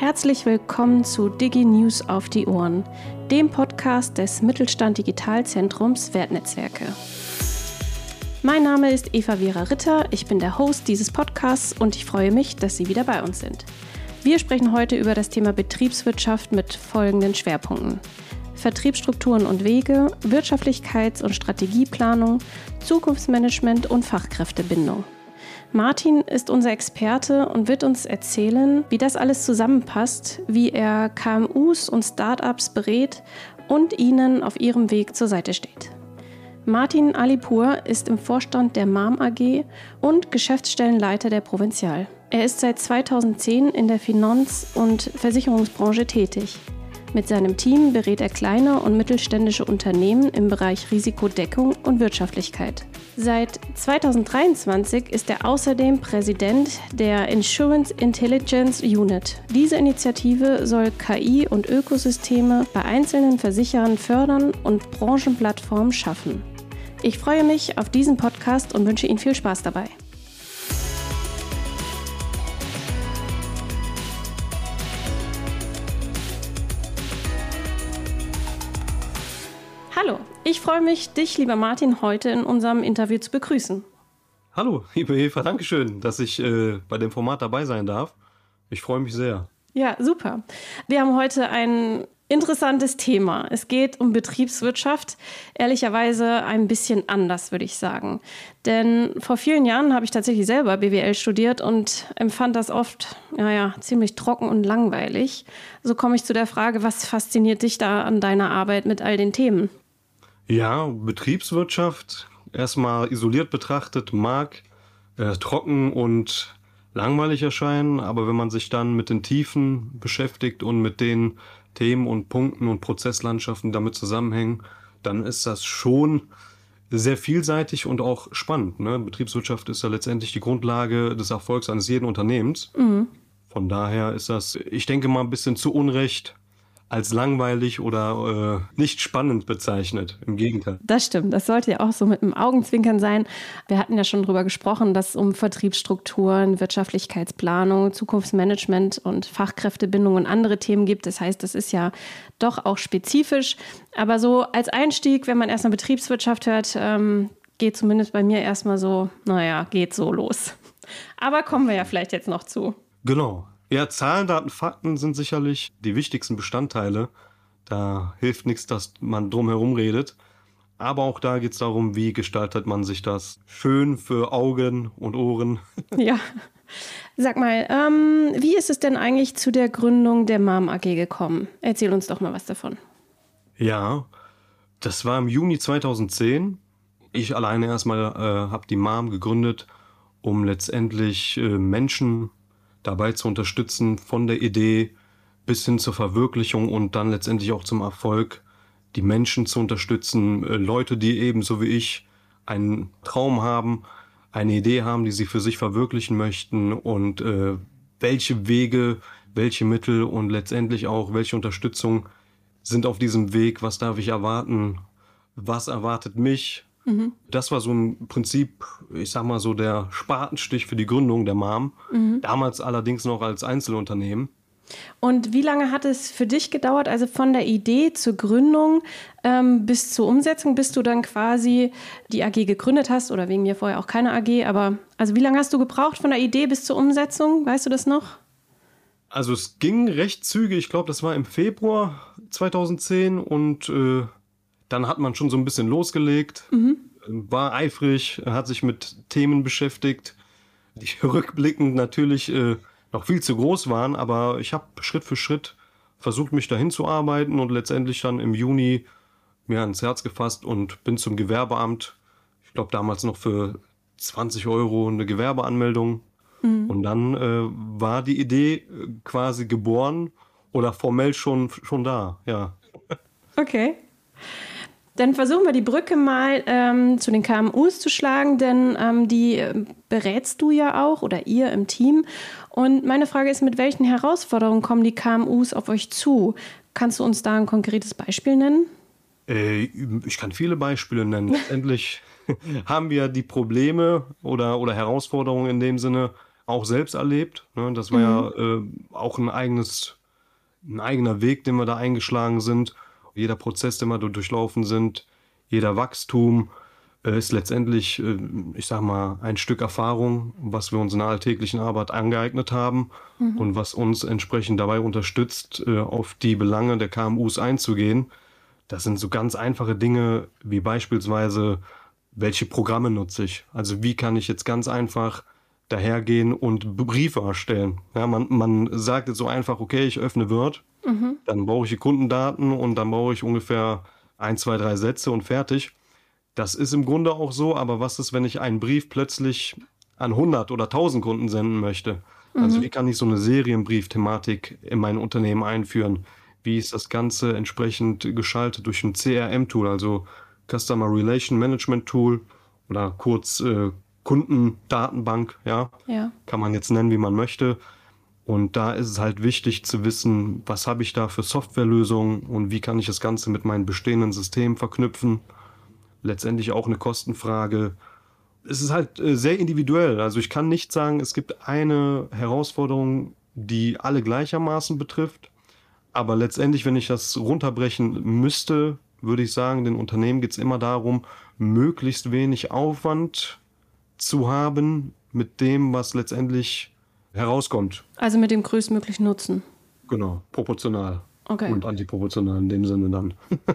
Herzlich willkommen zu Digi News auf die Ohren, dem Podcast des Mittelstand Digitalzentrums Wertnetzwerke. Mein Name ist Eva Vera Ritter, ich bin der Host dieses Podcasts und ich freue mich, dass Sie wieder bei uns sind. Wir sprechen heute über das Thema Betriebswirtschaft mit folgenden Schwerpunkten. Vertriebsstrukturen und Wege, Wirtschaftlichkeits- und Strategieplanung, Zukunftsmanagement und Fachkräftebindung. Martin ist unser Experte und wird uns erzählen, wie das alles zusammenpasst, wie er KMUs und Startups berät und ihnen auf ihrem Weg zur Seite steht. Martin Alipur ist im Vorstand der MAM AG und Geschäftsstellenleiter der Provinzial. Er ist seit 2010 in der Finanz- und Versicherungsbranche tätig. Mit seinem Team berät er kleine und mittelständische Unternehmen im Bereich Risikodeckung und Wirtschaftlichkeit. Seit 2023 ist er außerdem Präsident der Insurance Intelligence Unit. Diese Initiative soll KI und Ökosysteme bei einzelnen Versicherern fördern und Branchenplattformen schaffen. Ich freue mich auf diesen Podcast und wünsche Ihnen viel Spaß dabei. Hallo, ich freue mich, dich, lieber Martin, heute in unserem Interview zu begrüßen. Hallo, liebe Eva, danke schön, dass ich äh, bei dem Format dabei sein darf. Ich freue mich sehr. Ja, super. Wir haben heute ein interessantes Thema. Es geht um Betriebswirtschaft. Ehrlicherweise ein bisschen anders, würde ich sagen. Denn vor vielen Jahren habe ich tatsächlich selber BWL studiert und empfand das oft, naja, ziemlich trocken und langweilig. So komme ich zu der Frage, was fasziniert dich da an deiner Arbeit mit all den Themen? Ja, Betriebswirtschaft, erstmal isoliert betrachtet, mag äh, trocken und langweilig erscheinen, aber wenn man sich dann mit den Tiefen beschäftigt und mit den Themen und Punkten und Prozesslandschaften damit zusammenhängen, dann ist das schon sehr vielseitig und auch spannend. Ne? Betriebswirtschaft ist ja letztendlich die Grundlage des Erfolgs eines jeden Unternehmens. Mhm. Von daher ist das, ich denke mal, ein bisschen zu Unrecht als langweilig oder äh, nicht spannend bezeichnet. Im Gegenteil. Das stimmt. Das sollte ja auch so mit einem Augenzwinkern sein. Wir hatten ja schon darüber gesprochen, dass es um Vertriebsstrukturen, Wirtschaftlichkeitsplanung, Zukunftsmanagement und Fachkräftebindung und andere Themen gibt. Das heißt, das ist ja doch auch spezifisch. Aber so als Einstieg, wenn man erstmal Betriebswirtschaft hört, ähm, geht zumindest bei mir erstmal so, naja, geht so los. Aber kommen wir ja vielleicht jetzt noch zu. Genau. Ja, Zahlen, Daten, Fakten sind sicherlich die wichtigsten Bestandteile. Da hilft nichts, dass man drumherum redet. Aber auch da geht es darum, wie gestaltet man sich das schön für Augen und Ohren. Ja. Sag mal, ähm, wie ist es denn eigentlich zu der Gründung der MAM AG gekommen? Erzähl uns doch mal was davon. Ja, das war im Juni 2010. Ich alleine erstmal äh, habe die MAM gegründet, um letztendlich äh, Menschen dabei zu unterstützen, von der Idee bis hin zur Verwirklichung und dann letztendlich auch zum Erfolg, die Menschen zu unterstützen, äh, Leute, die ebenso wie ich einen Traum haben, eine Idee haben, die sie für sich verwirklichen möchten und äh, welche Wege, welche Mittel und letztendlich auch welche Unterstützung sind auf diesem Weg, was darf ich erwarten, was erwartet mich, Mhm. Das war so ein Prinzip, ich sag mal so der Spatenstich für die Gründung der MAM. Mhm. Damals allerdings noch als Einzelunternehmen. Und wie lange hat es für dich gedauert, also von der Idee zur Gründung ähm, bis zur Umsetzung, bis du dann quasi die AG gegründet hast oder wegen mir vorher auch keine AG, aber also wie lange hast du gebraucht von der Idee bis zur Umsetzung? Weißt du das noch? Also es ging recht zügig, ich glaube, das war im Februar 2010 und äh, dann hat man schon so ein bisschen losgelegt, mhm. war eifrig, hat sich mit Themen beschäftigt, die rückblickend natürlich äh, noch viel zu groß waren, aber ich habe Schritt für Schritt versucht, mich dahin zu arbeiten und letztendlich dann im Juni mir ans Herz gefasst und bin zum Gewerbeamt. Ich glaube damals noch für 20 Euro eine Gewerbeanmeldung. Mhm. Und dann äh, war die Idee äh, quasi geboren oder formell schon, schon da, ja. Okay. Dann versuchen wir die Brücke mal ähm, zu den KMUs zu schlagen, denn ähm, die äh, berätst du ja auch oder ihr im Team. Und meine Frage ist, mit welchen Herausforderungen kommen die KMUs auf euch zu? Kannst du uns da ein konkretes Beispiel nennen? Äh, ich kann viele Beispiele nennen. Letztendlich haben wir die Probleme oder, oder Herausforderungen in dem Sinne, auch selbst erlebt. Ne? Das war mhm. ja äh, auch ein eigenes, ein eigener Weg, den wir da eingeschlagen sind. Jeder Prozess, den wir durchlaufen sind, jeder Wachstum äh, ist letztendlich, äh, ich sag mal, ein Stück Erfahrung, was wir uns in der alltäglichen Arbeit angeeignet haben mhm. und was uns entsprechend dabei unterstützt, äh, auf die Belange der KMUs einzugehen. Das sind so ganz einfache Dinge wie beispielsweise, welche Programme nutze ich? Also wie kann ich jetzt ganz einfach dahergehen und Briefe erstellen? Ja, man, man sagt jetzt so einfach, okay, ich öffne Word, mhm. dann brauche ich die Kundendaten und dann brauche ich ungefähr ein, zwei, drei Sätze und fertig. Das ist im Grunde auch so, aber was ist, wenn ich einen Brief plötzlich an 100 oder 1000 Kunden senden möchte? Also mhm. Also wie kann ich so eine Serienbrief-Thematik in mein Unternehmen einführen? Wie ist das Ganze entsprechend geschaltet durch ein CRM-Tool, also Customer Relation Management Tool oder kurz äh, Kundendatenbank, ja? ja. Kann man jetzt nennen, wie man möchte. Und da ist es halt wichtig zu wissen, was habe ich da für Softwarelösungen und wie kann ich das Ganze mit meinen bestehenden Systemen verknüpfen. Letztendlich auch eine Kostenfrage. Es ist halt äh, sehr individuell. Also ich kann nicht sagen, es gibt eine Herausforderung, die alle gleichermaßen betrifft. Aber letztendlich, wenn ich das runterbrechen müsste, würde ich sagen, den Unternehmen geht es immer darum, möglichst wenig Aufwand zu haben mit dem, was letztendlich herauskommt. Also mit dem größtmöglichen Nutzen. Genau, proportional. Okay. Und antiproportional in dem Sinne dann.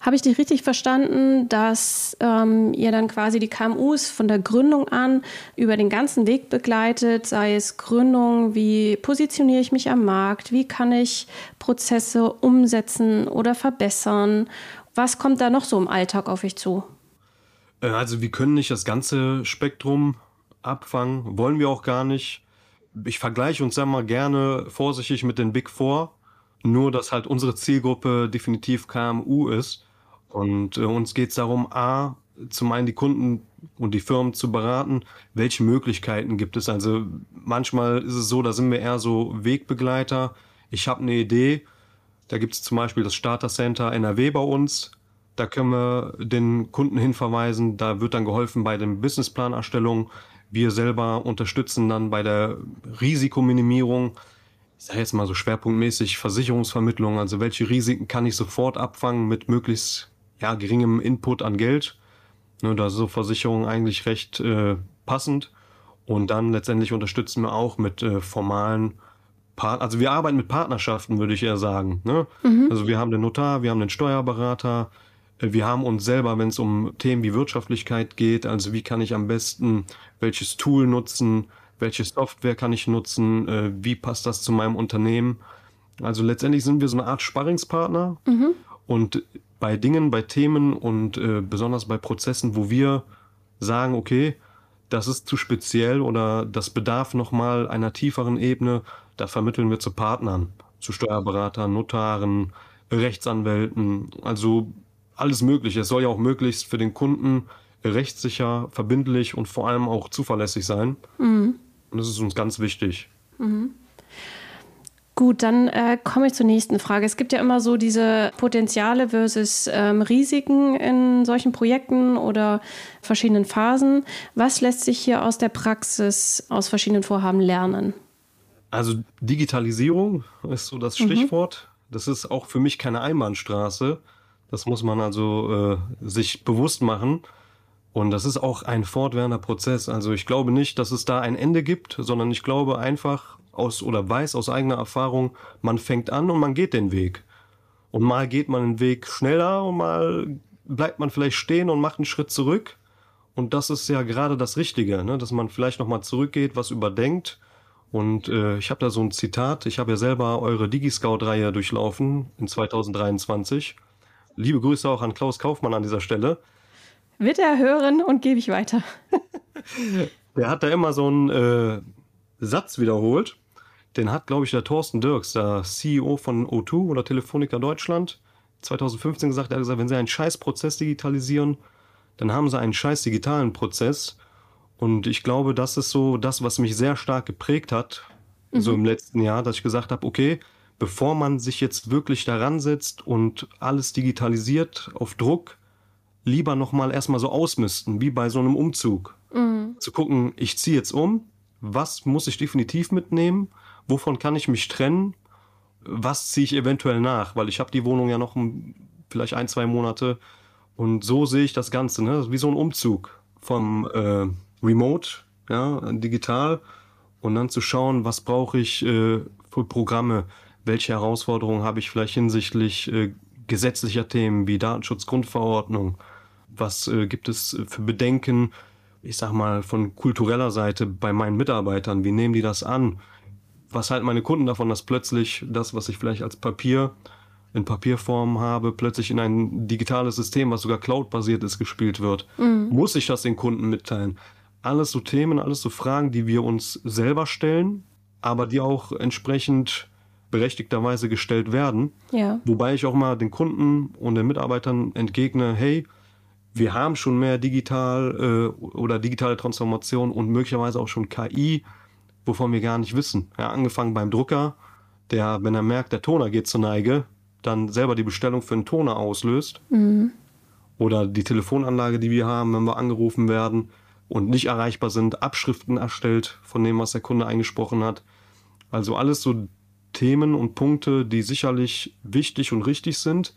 Habe ich dich richtig verstanden, dass ähm, ihr dann quasi die KMUs von der Gründung an über den ganzen Weg begleitet, sei es Gründung, wie positioniere ich mich am Markt, wie kann ich Prozesse umsetzen oder verbessern? Was kommt da noch so im Alltag auf euch zu? Äh, also wir können nicht das ganze Spektrum abfangen, wollen wir auch gar nicht. Ich vergleiche uns ja mal gerne vorsichtig mit den Big Four, nur dass halt unsere Zielgruppe definitiv KMU ist. Und äh, uns geht es darum, A, zum einen die Kunden und die Firmen zu beraten, welche Möglichkeiten gibt es. Also manchmal ist es so, da sind wir eher so Wegbegleiter. Ich habe eine Idee, da gibt es zum Beispiel das Starter Center NRW bei uns. Da können wir den Kunden hinverweisen. Da wird dann geholfen bei der Businessplanerstellung. Wir selber unterstützen dann bei der Risikominimierung. Ich sage jetzt mal so schwerpunktmäßig Versicherungsvermittlung. Also welche Risiken kann ich sofort abfangen mit möglichst ja, geringem Input an Geld. Ne, da ist so Versicherung eigentlich recht äh, passend. Und dann letztendlich unterstützen wir auch mit äh, formalen Part also wir arbeiten mit Partnerschaften, würde ich eher sagen. Ne? Mhm. Also wir haben den Notar, wir haben den Steuerberater, wir haben uns selber, wenn es um Themen wie Wirtschaftlichkeit geht, also wie kann ich am besten welches Tool nutzen, welche Software kann ich nutzen, äh, wie passt das zu meinem Unternehmen. Also letztendlich sind wir so eine Art Sparringspartner mhm. und bei Dingen, bei Themen und äh, besonders bei Prozessen, wo wir sagen, okay, das ist zu speziell oder das bedarf nochmal einer tieferen Ebene, da vermitteln wir zu Partnern, zu Steuerberatern, Notaren, Rechtsanwälten, also alles Mögliche. Es soll ja auch möglichst für den Kunden rechtssicher, verbindlich und vor allem auch zuverlässig sein. Mhm. Und das ist uns ganz wichtig. Mhm. Gut, dann äh, komme ich zur nächsten Frage. Es gibt ja immer so diese Potenziale versus ähm, Risiken in solchen Projekten oder verschiedenen Phasen. Was lässt sich hier aus der Praxis, aus verschiedenen Vorhaben lernen? Also Digitalisierung ist so das mhm. Stichwort. Mhm. Das ist auch für mich keine Einbahnstraße. Das muss man also äh, sich bewusst machen. Und das ist auch ein fortwährender Prozess. Also ich glaube nicht, dass es da ein Ende gibt, sondern ich glaube einfach, aus oder weiß aus eigener Erfahrung, man fängt an und man geht den Weg. Und mal geht man den Weg schneller und mal bleibt man vielleicht stehen und macht einen Schritt zurück. Und das ist ja gerade das Richtige, ne? dass man vielleicht nochmal zurückgeht, was überdenkt. Und äh, ich habe da so ein Zitat. Ich habe ja selber eure DigiScout-Reihe durchlaufen in 2023. Liebe Grüße auch an Klaus Kaufmann an dieser Stelle. Wird er hören und gebe ich weiter. Der hat da immer so einen äh, Satz wiederholt den hat, glaube ich, der Thorsten Dirks, der CEO von O2 oder Telefonica Deutschland, 2015 gesagt. Er hat gesagt, wenn Sie einen Scheißprozess digitalisieren, dann haben Sie einen scheiß digitalen Prozess. Und ich glaube, das ist so das, was mich sehr stark geprägt hat, mhm. so im letzten Jahr, dass ich gesagt habe, okay, bevor man sich jetzt wirklich daran setzt und alles digitalisiert auf Druck, lieber nochmal erstmal so ausmisten, wie bei so einem Umzug. Mhm. Zu gucken, ich ziehe jetzt um, was muss ich definitiv mitnehmen, wovon kann ich mich trennen, was ziehe ich eventuell nach, weil ich habe die Wohnung ja noch vielleicht ein, zwei Monate und so sehe ich das Ganze, ne? wie so ein Umzug vom äh, Remote, ja, digital und dann zu schauen, was brauche ich äh, für Programme, welche Herausforderungen habe ich vielleicht hinsichtlich äh, gesetzlicher Themen wie Datenschutzgrundverordnung, was äh, gibt es für Bedenken, ich sag mal, von kultureller Seite bei meinen Mitarbeitern, wie nehmen die das an? Was halten meine Kunden davon, dass plötzlich das, was ich vielleicht als Papier in Papierform habe, plötzlich in ein digitales System, was sogar cloud-basiert ist, gespielt wird? Mhm. Muss ich das den Kunden mitteilen? Alles so Themen, alles so Fragen, die wir uns selber stellen, aber die auch entsprechend berechtigterweise gestellt werden. Ja. Wobei ich auch mal den Kunden und den Mitarbeitern entgegne, hey, wir haben schon mehr digital äh, oder digitale Transformation und möglicherweise auch schon KI, wovon wir gar nicht wissen. Ja, angefangen beim Drucker, der, wenn er merkt, der Toner geht zur Neige, dann selber die Bestellung für einen Toner auslöst. Mhm. Oder die Telefonanlage, die wir haben, wenn wir angerufen werden und nicht erreichbar sind, Abschriften erstellt von dem, was der Kunde eingesprochen hat. Also alles so Themen und Punkte, die sicherlich wichtig und richtig sind,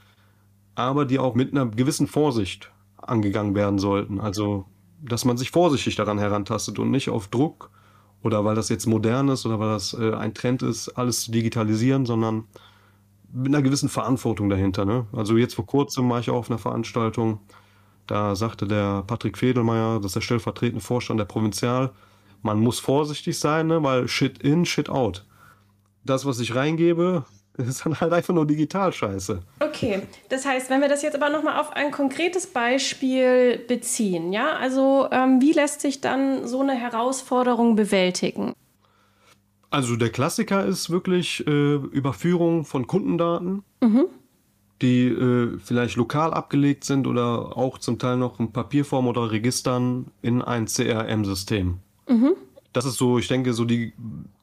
aber die auch mit einer gewissen Vorsicht angegangen werden sollten. Also, dass man sich vorsichtig daran herantastet und nicht auf Druck oder weil das jetzt modern ist oder weil das äh, ein Trend ist, alles zu digitalisieren, sondern mit einer gewissen Verantwortung dahinter. Ne? Also jetzt vor kurzem war ich auch auf einer Veranstaltung, da sagte der Patrick Fedelmeier, das ist der stellvertretende Vorstand der Provinzial, man muss vorsichtig sein, ne? weil Shit in, Shit out. Das, was ich reingebe, ist dann halt einfach nur digital scheiße. Okay, das heißt, wenn wir das jetzt aber nochmal auf ein konkretes Beispiel beziehen, ja, also ähm, wie lässt sich dann so eine Herausforderung bewältigen? Also der Klassiker ist wirklich äh, Überführung von Kundendaten, mhm. die äh, vielleicht lokal abgelegt sind oder auch zum Teil noch in Papierform oder Registern in ein CRM-System. Mhm. Das ist so, ich denke, so die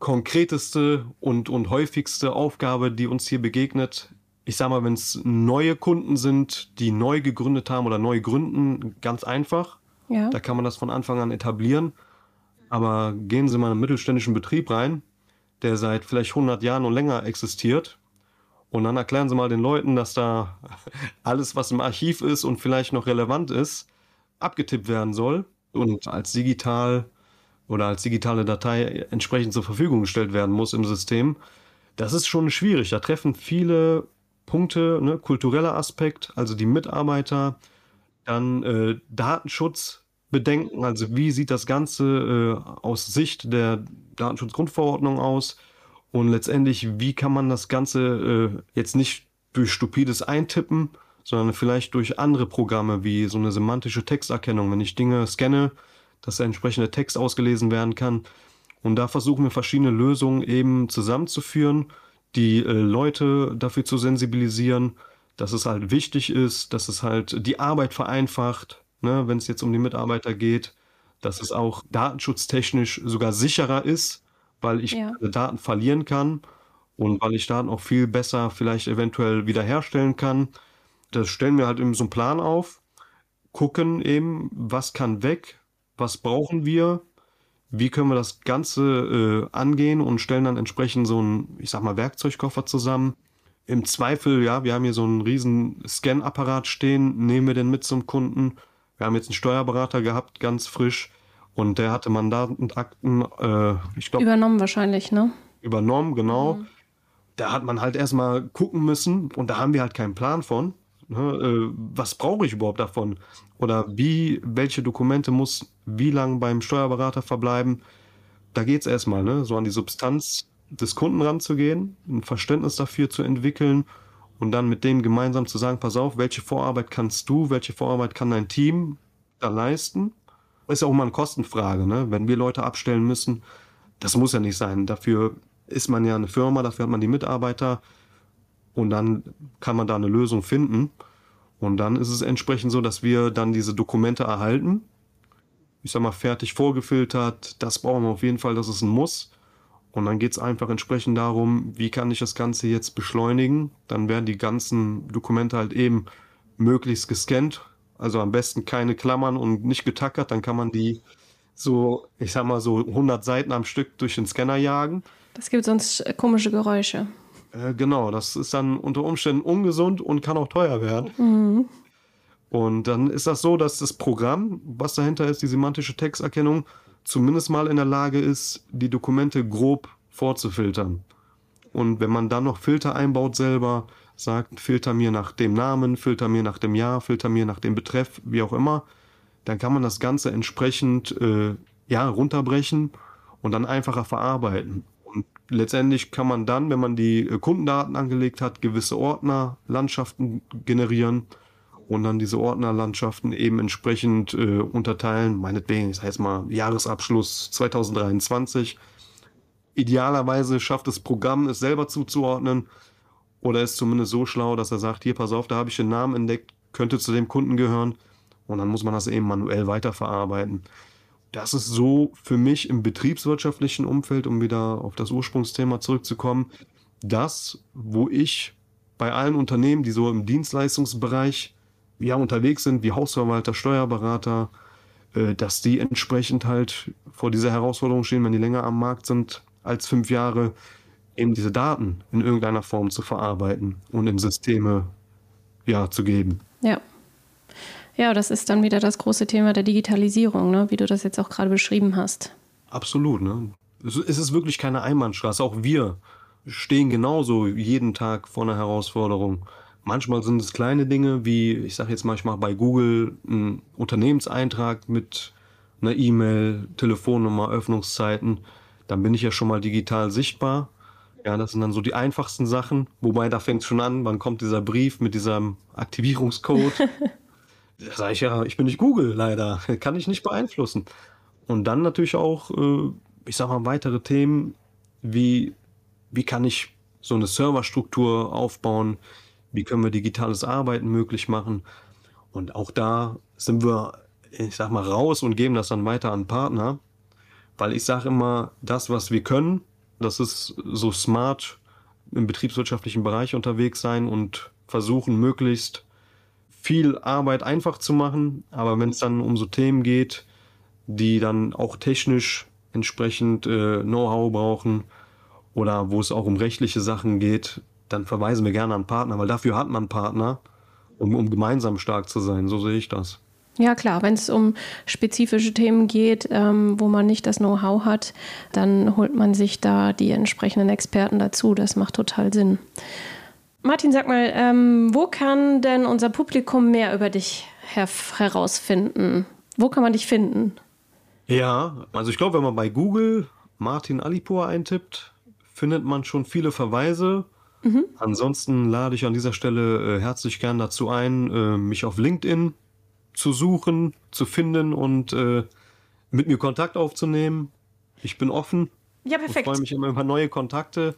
konkreteste und, und häufigste Aufgabe, die uns hier begegnet. Ich sag mal, wenn es neue Kunden sind, die neu gegründet haben oder neu gründen, ganz einfach. Ja. Da kann man das von Anfang an etablieren. Aber gehen Sie mal in einen mittelständischen Betrieb rein, der seit vielleicht 100 Jahren und länger existiert. Und dann erklären Sie mal den Leuten, dass da alles, was im Archiv ist und vielleicht noch relevant ist, abgetippt werden soll und als digital oder als digitale Datei entsprechend zur Verfügung gestellt werden muss im System, das ist schon schwierig. Da treffen viele Punkte, ne, kultureller Aspekt, also die Mitarbeiter, dann äh, Datenschutzbedenken, also wie sieht das Ganze äh, aus Sicht der Datenschutzgrundverordnung aus und letztendlich, wie kann man das Ganze äh, jetzt nicht durch stupides Eintippen, sondern vielleicht durch andere Programme wie so eine semantische Texterkennung. Wenn ich Dinge scanne, dass der entsprechende Text ausgelesen werden kann. Und da versuchen wir verschiedene Lösungen eben zusammenzuführen, die äh, Leute dafür zu sensibilisieren, dass es halt wichtig ist, dass es halt die Arbeit vereinfacht, ne, wenn es jetzt um die Mitarbeiter geht, dass es auch datenschutztechnisch sogar sicherer ist, weil ich ja. Daten verlieren kann und weil ich Daten auch viel besser vielleicht eventuell wiederherstellen kann. Das stellen wir halt eben so einen Plan auf, gucken eben, was kann weg, was brauchen wir, wie können wir das Ganze äh, angehen und stellen dann entsprechend so einen, ich sag mal, Werkzeugkoffer zusammen. Im Zweifel, ja, wir haben hier so einen riesen Scan-Apparat stehen, nehmen wir den mit zum Kunden. Wir haben jetzt einen Steuerberater gehabt, ganz frisch, und der hatte Mandaten und Akten, äh, ich glaube. Übernommen wahrscheinlich, ne? Übernommen, genau. Mhm. Da hat man halt erstmal gucken müssen und da haben wir halt keinen Plan von. Ne? Äh, was brauche ich überhaupt davon? Oder wie, welche Dokumente muss wie lang beim Steuerberater verbleiben? Da geht es erstmal, ne? so an die Substanz des Kunden ranzugehen, ein Verständnis dafür zu entwickeln und dann mit dem gemeinsam zu sagen, pass auf, welche Vorarbeit kannst du, welche Vorarbeit kann dein Team da leisten? Ist ja auch mal eine Kostenfrage, ne? wenn wir Leute abstellen müssen. Das muss ja nicht sein. Dafür ist man ja eine Firma, dafür hat man die Mitarbeiter und dann kann man da eine Lösung finden. Und dann ist es entsprechend so, dass wir dann diese Dokumente erhalten. Ich sag mal, fertig vorgefiltert. Das brauchen wir auf jeden Fall, das ist ein Muss. Und dann geht es einfach entsprechend darum, wie kann ich das Ganze jetzt beschleunigen. Dann werden die ganzen Dokumente halt eben möglichst gescannt. Also am besten keine Klammern und nicht getackert. Dann kann man die so, ich sag mal, so 100 Seiten am Stück durch den Scanner jagen. Das gibt sonst komische Geräusche. Äh, genau, das ist dann unter Umständen ungesund und kann auch teuer werden. Mhm. Und dann ist das so, dass das Programm, was dahinter ist, die semantische Texterkennung, zumindest mal in der Lage ist, die Dokumente grob vorzufiltern. Und wenn man dann noch Filter einbaut selber, sagt, filter mir nach dem Namen, filter mir nach dem Jahr, filter mir nach dem Betreff, wie auch immer, dann kann man das Ganze entsprechend äh, ja, runterbrechen und dann einfacher verarbeiten. Und letztendlich kann man dann, wenn man die äh, Kundendaten angelegt hat, gewisse Ordnerlandschaften generieren und dann diese Ordnerlandschaften eben entsprechend äh, unterteilen. Meinetwegen, ich sage jetzt mal Jahresabschluss 2023. Idealerweise schafft das Programm es selber zuzuordnen oder ist zumindest so schlau, dass er sagt, hier, pass auf, da habe ich den Namen entdeckt, könnte zu dem Kunden gehören und dann muss man das eben manuell weiterverarbeiten. Das ist so für mich im betriebswirtschaftlichen Umfeld, um wieder auf das Ursprungsthema zurückzukommen, das, wo ich bei allen Unternehmen, die so im Dienstleistungsbereich ja, unterwegs sind, wie Hausverwalter, Steuerberater, äh, dass die entsprechend halt vor dieser Herausforderung stehen, wenn die länger am Markt sind als fünf Jahre, eben diese Daten in irgendeiner Form zu verarbeiten und in Systeme ja, zu geben. Ja. Ja, das ist dann wieder das große Thema der Digitalisierung, ne? wie du das jetzt auch gerade beschrieben hast. Absolut. Ne? Es ist wirklich keine Einbahnstraße. Auch wir stehen genauso jeden Tag vor einer Herausforderung. Manchmal sind es kleine Dinge, wie ich sage jetzt manchmal bei Google einen Unternehmenseintrag mit einer E-Mail, Telefonnummer, Öffnungszeiten. Dann bin ich ja schon mal digital sichtbar. Ja, das sind dann so die einfachsten Sachen. Wobei da fängt es schon an, wann kommt dieser Brief mit diesem Aktivierungscode. Da sage ich ja, ich bin nicht Google, leider. Kann ich nicht beeinflussen. Und dann natürlich auch, äh, ich sag mal, weitere Themen, wie, wie kann ich so eine Serverstruktur aufbauen? Wie können wir digitales Arbeiten möglich machen? Und auch da sind wir, ich sag mal, raus und geben das dann weiter an Partner. Weil ich sage immer, das, was wir können, das ist so smart im betriebswirtschaftlichen Bereich unterwegs sein und versuchen, möglichst viel Arbeit einfach zu machen, aber wenn es dann um so Themen geht, die dann auch technisch entsprechend äh, Know-how brauchen oder wo es auch um rechtliche Sachen geht, dann verweisen wir gerne an Partner, weil dafür hat man Partner, um, um gemeinsam stark zu sein. So sehe ich das. Ja klar, wenn es um spezifische Themen geht, ähm, wo man nicht das Know-how hat, dann holt man sich da die entsprechenden Experten dazu. Das macht total Sinn. Martin, sag mal, ähm, wo kann denn unser Publikum mehr über dich her herausfinden? Wo kann man dich finden? Ja, also ich glaube, wenn man bei Google Martin Alipur eintippt, findet man schon viele Verweise. Mhm. Ansonsten lade ich an dieser Stelle äh, herzlich gern dazu ein, äh, mich auf LinkedIn zu suchen, zu finden und äh, mit mir Kontakt aufzunehmen. Ich bin offen. Ja, perfekt. Ich freue mich immer über neue Kontakte.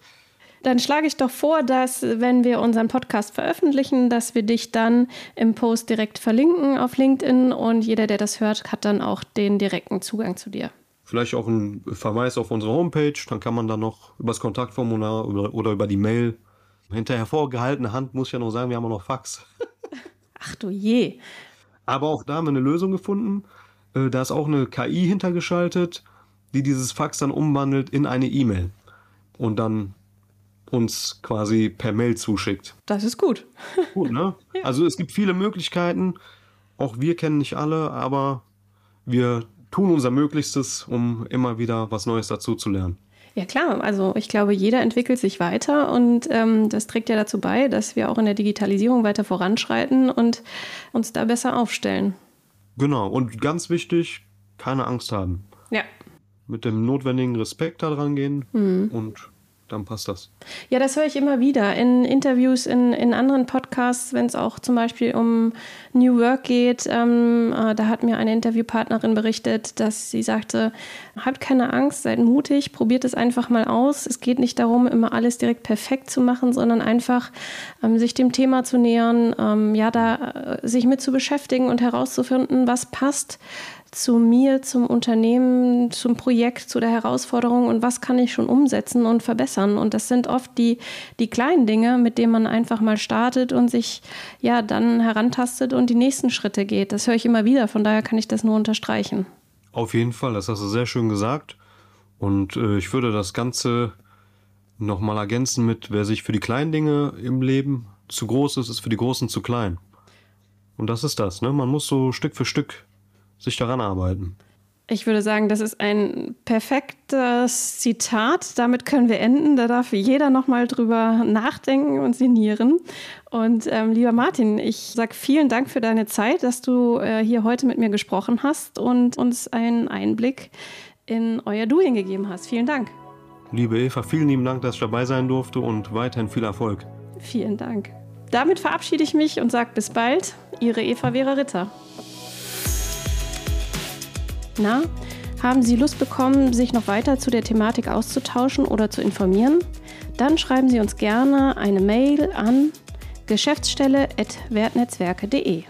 Dann schlage ich doch vor, dass, wenn wir unseren Podcast veröffentlichen, dass wir dich dann im Post direkt verlinken auf LinkedIn und jeder, der das hört, hat dann auch den direkten Zugang zu dir. Vielleicht auch ein Verweis auf unsere Homepage, dann kann man dann noch über das Kontaktformular oder, über die Mail. Hinter hervorgehaltener Hand muss ich ja noch sagen, wir haben auch noch Fax. Ach du je. Aber auch da haben wir eine Lösung gefunden. Äh, da ist auch eine KI hintergeschaltet, die dieses Fax dann umwandelt in eine E-Mail. Und dann uns quasi per Mail zuschickt. Das ist gut. Gut, ne? ja. Also es gibt viele Möglichkeiten. Auch wir kennen nicht alle, aber wir tun unser Möglichstes, um immer wieder was Neues dazu zu lernen. Ja klar, also ich glaube, jeder entwickelt sich weiter und ähm, das trägt ja dazu bei, dass wir auch in der Digitalisierung weiter voranschreiten und uns da besser aufstellen. Genau, und ganz wichtig, keine Angst haben. Ja. Mit dem notwendigen Respekt da dran gehen mhm. und dann passt das. Ja, das höre ich immer wieder in Interviews, in, in anderen Podcasts, wenn es auch zum Beispiel um New Work geht. Ähm, äh, da hat mir eine Interviewpartnerin berichtet, dass sie sagte, habt keine Angst, seid mutig, probiert es einfach mal aus. Es geht nicht darum, immer alles direkt perfekt zu machen, sondern einfach ähm, sich dem Thema zu nähern, ähm, ja, da äh, sich mit zu beschäftigen und herauszufinden, was passt zu mir, zum Unternehmen, zum Projekt, zu der Herausforderung und was kann ich schon umsetzen und verbessern. Und das sind oft die, die kleinen Dinge, mit denen man einfach mal startet und sich ja dann herantastet und die nächsten Schritte geht. Das höre ich immer wieder, von daher kann ich das nur unterstreichen. Auf jeden Fall, das hast du sehr schön gesagt. Und äh, ich würde das Ganze nochmal ergänzen mit, wer sich für die kleinen Dinge im Leben zu groß ist, ist für die großen zu klein. Und das ist das, ne? Man muss so Stück für Stück sich daran arbeiten. Ich würde sagen, das ist ein perfektes Zitat. Damit können wir enden. Da darf jeder nochmal drüber nachdenken und sinnieren. Und ähm, lieber Martin, ich sage vielen Dank für deine Zeit, dass du äh, hier heute mit mir gesprochen hast und uns einen Einblick in euer Doing gegeben hast. Vielen Dank. Liebe Eva, vielen lieben Dank, dass ich dabei sein durfte und weiterhin viel Erfolg. Vielen Dank. Damit verabschiede ich mich und sage bis bald. Ihre Eva Vera Ritter. Na, haben Sie Lust bekommen, sich noch weiter zu der Thematik auszutauschen oder zu informieren? Dann schreiben Sie uns gerne eine Mail an geschäftsstelle.wertnetzwerke.de.